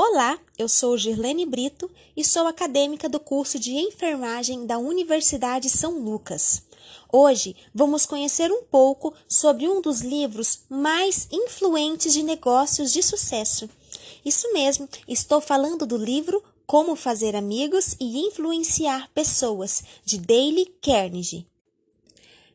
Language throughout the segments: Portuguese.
Olá, eu sou Girlene Brito e sou acadêmica do curso de enfermagem da Universidade São Lucas. Hoje vamos conhecer um pouco sobre um dos livros mais influentes de negócios de sucesso. Isso mesmo, estou falando do livro Como Fazer Amigos e Influenciar Pessoas, de Dale Carnegie.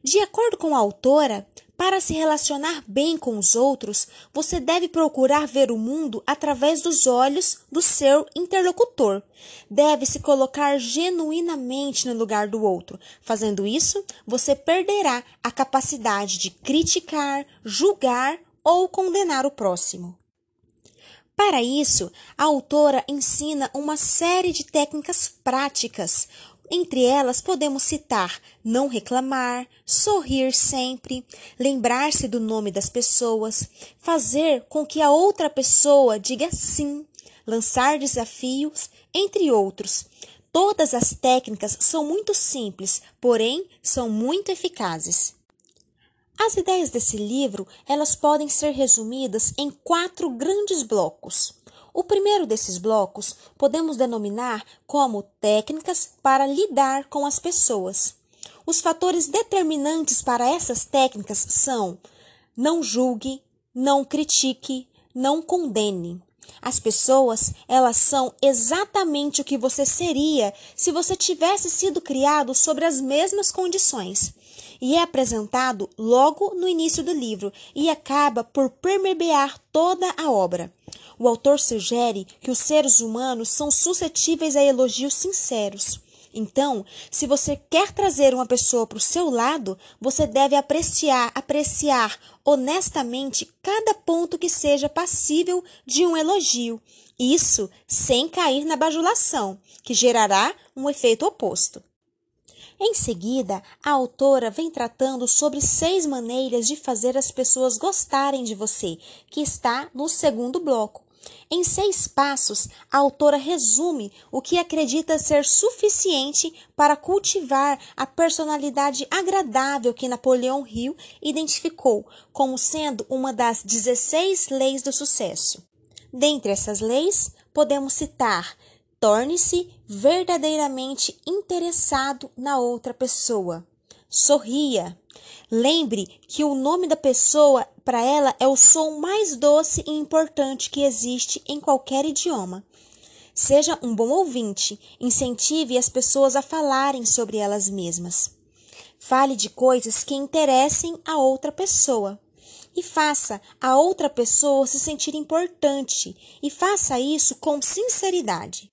De acordo com a autora, para se relacionar bem com os outros, você deve procurar ver o mundo através dos olhos do seu interlocutor. Deve se colocar genuinamente no lugar do outro. Fazendo isso, você perderá a capacidade de criticar, julgar ou condenar o próximo. Para isso, a autora ensina uma série de técnicas práticas, entre elas, podemos citar não reclamar, sorrir sempre, lembrar-se do nome das pessoas, fazer com que a outra pessoa diga sim, lançar desafios, entre outros. Todas as técnicas são muito simples, porém são muito eficazes. As ideias desse livro, elas podem ser resumidas em quatro grandes blocos. O primeiro desses blocos podemos denominar como técnicas para lidar com as pessoas. Os fatores determinantes para essas técnicas são: não julgue, não critique, não condene. As pessoas, elas são exatamente o que você seria se você tivesse sido criado sobre as mesmas condições. E é apresentado logo no início do livro e acaba por permear toda a obra. O autor sugere que os seres humanos são suscetíveis a elogios sinceros. Então, se você quer trazer uma pessoa para o seu lado, você deve apreciar, apreciar honestamente cada ponto que seja passível de um elogio. Isso sem cair na bajulação, que gerará um efeito oposto. Em seguida, a autora vem tratando sobre seis maneiras de fazer as pessoas gostarem de você, que está no segundo bloco. Em seis passos, a autora resume o que acredita ser suficiente para cultivar a personalidade agradável que Napoleão Hill identificou como sendo uma das 16 leis do sucesso. Dentre essas leis, podemos citar Torne-se verdadeiramente interessado na outra pessoa. Sorria. Lembre que o nome da pessoa para ela é o som mais doce e importante que existe em qualquer idioma. Seja um bom ouvinte, incentive as pessoas a falarem sobre elas mesmas. Fale de coisas que interessem a outra pessoa e faça a outra pessoa se sentir importante e faça isso com sinceridade.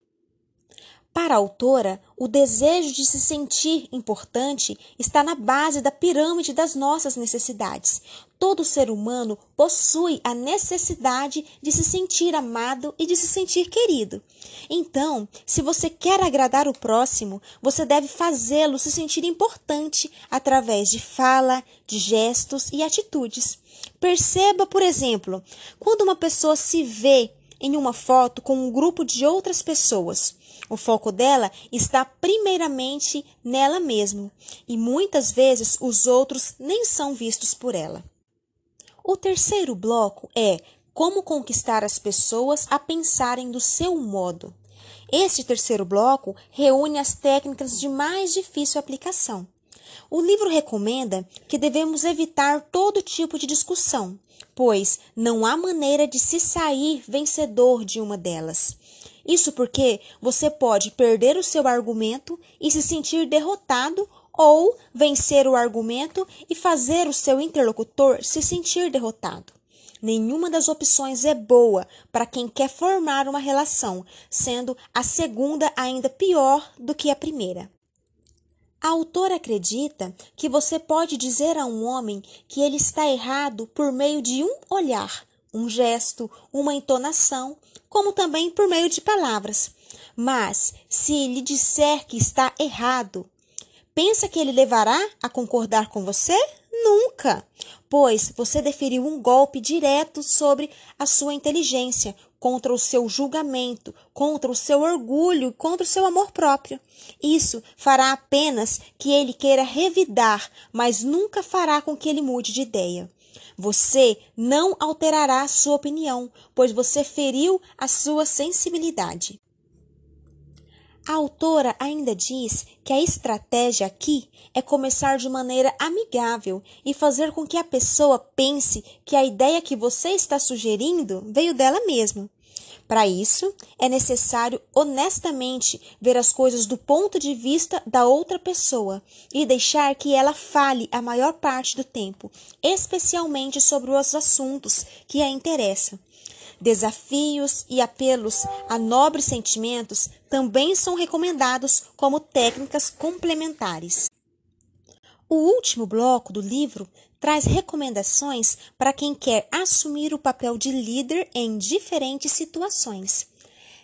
Para a autora, o desejo de se sentir importante está na base da pirâmide das nossas necessidades. Todo ser humano possui a necessidade de se sentir amado e de se sentir querido. Então, se você quer agradar o próximo, você deve fazê-lo se sentir importante através de fala, de gestos e atitudes. Perceba, por exemplo, quando uma pessoa se vê em uma foto com um grupo de outras pessoas. O foco dela está primeiramente nela mesma e muitas vezes os outros nem são vistos por ela. O terceiro bloco é como conquistar as pessoas a pensarem do seu modo. Este terceiro bloco reúne as técnicas de mais difícil aplicação. O livro recomenda que devemos evitar todo tipo de discussão, pois não há maneira de se sair vencedor de uma delas. Isso porque você pode perder o seu argumento e se sentir derrotado ou vencer o argumento e fazer o seu interlocutor se sentir derrotado. Nenhuma das opções é boa para quem quer formar uma relação, sendo a segunda ainda pior do que a primeira. A autora acredita que você pode dizer a um homem que ele está errado por meio de um olhar, um gesto, uma entonação, como também por meio de palavras. Mas, se lhe disser que está errado, pensa que ele levará a concordar com você? Nunca! Pois você deferiu um golpe direto sobre a sua inteligência, contra o seu julgamento, contra o seu orgulho, contra o seu amor próprio. Isso fará apenas que ele queira revidar, mas nunca fará com que ele mude de ideia. Você não alterará sua opinião, pois você feriu a sua sensibilidade. A autora ainda diz que a estratégia aqui é começar de maneira amigável e fazer com que a pessoa pense que a ideia que você está sugerindo veio dela mesma. Para isso, é necessário honestamente ver as coisas do ponto de vista da outra pessoa e deixar que ela fale a maior parte do tempo, especialmente sobre os assuntos que a interessam. Desafios e apelos a nobres sentimentos também são recomendados como técnicas complementares. O último bloco do livro traz recomendações para quem quer assumir o papel de líder em diferentes situações.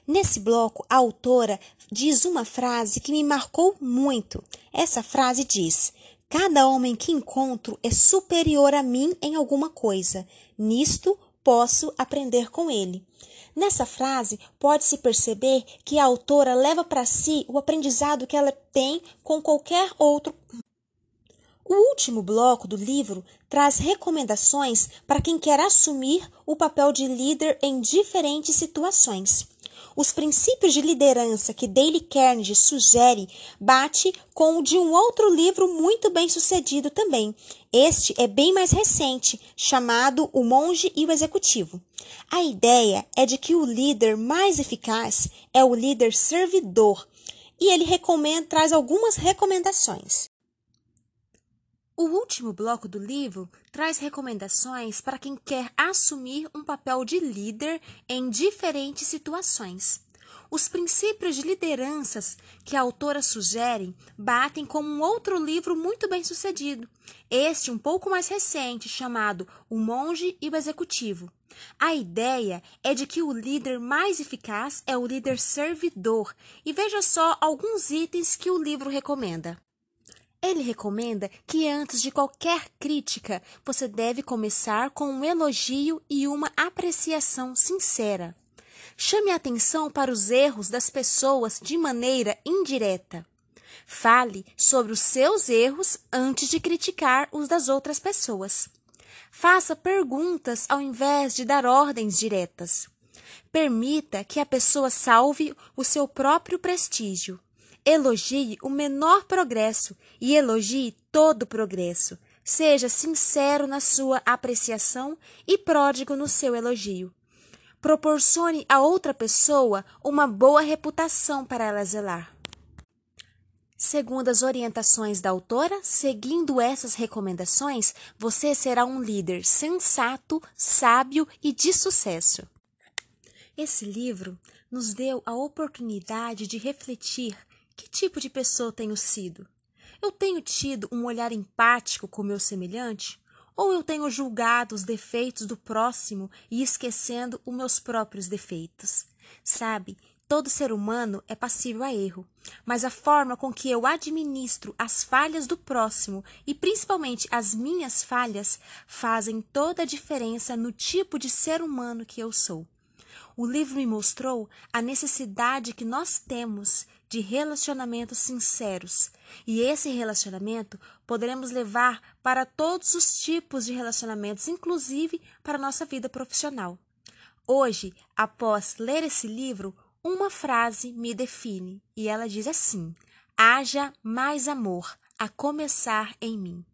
Nesse bloco, a autora diz uma frase que me marcou muito. Essa frase diz: Cada homem que encontro é superior a mim em alguma coisa. Nisto posso aprender com ele. Nessa frase, pode-se perceber que a autora leva para si o aprendizado que ela tem com qualquer outro. O último bloco do livro traz recomendações para quem quer assumir o papel de líder em diferentes situações. Os princípios de liderança que Dale Carnegie sugere bate com o de um outro livro muito bem sucedido também. Este é bem mais recente, chamado O Monge e o Executivo. A ideia é de que o líder mais eficaz é o líder servidor, e ele recomenda, traz algumas recomendações. O último bloco do livro traz recomendações para quem quer assumir um papel de líder em diferentes situações. Os princípios de lideranças que a autora sugere batem com um outro livro muito bem sucedido, este um pouco mais recente, chamado O Monge e o Executivo. A ideia é de que o líder mais eficaz é o líder servidor, e veja só alguns itens que o livro recomenda. Ele recomenda que antes de qualquer crítica, você deve começar com um elogio e uma apreciação sincera. Chame a atenção para os erros das pessoas de maneira indireta. Fale sobre os seus erros antes de criticar os das outras pessoas. Faça perguntas ao invés de dar ordens diretas. Permita que a pessoa salve o seu próprio prestígio. Elogie o menor progresso e elogie todo progresso. Seja sincero na sua apreciação e pródigo no seu elogio. Proporcione a outra pessoa uma boa reputação para ela zelar. Segundo as orientações da autora, seguindo essas recomendações, você será um líder sensato, sábio e de sucesso. Esse livro nos deu a oportunidade de refletir que tipo de pessoa tenho sido? Eu tenho tido um olhar empático com meu semelhante? Ou eu tenho julgado os defeitos do próximo e esquecendo os meus próprios defeitos? Sabe, todo ser humano é passível a erro, mas a forma com que eu administro as falhas do próximo e principalmente as minhas falhas fazem toda a diferença no tipo de ser humano que eu sou. O livro me mostrou a necessidade que nós temos de relacionamentos sinceros. E esse relacionamento poderemos levar para todos os tipos de relacionamentos, inclusive para a nossa vida profissional. Hoje, após ler esse livro, uma frase me define e ela diz assim: haja mais amor, a começar em mim.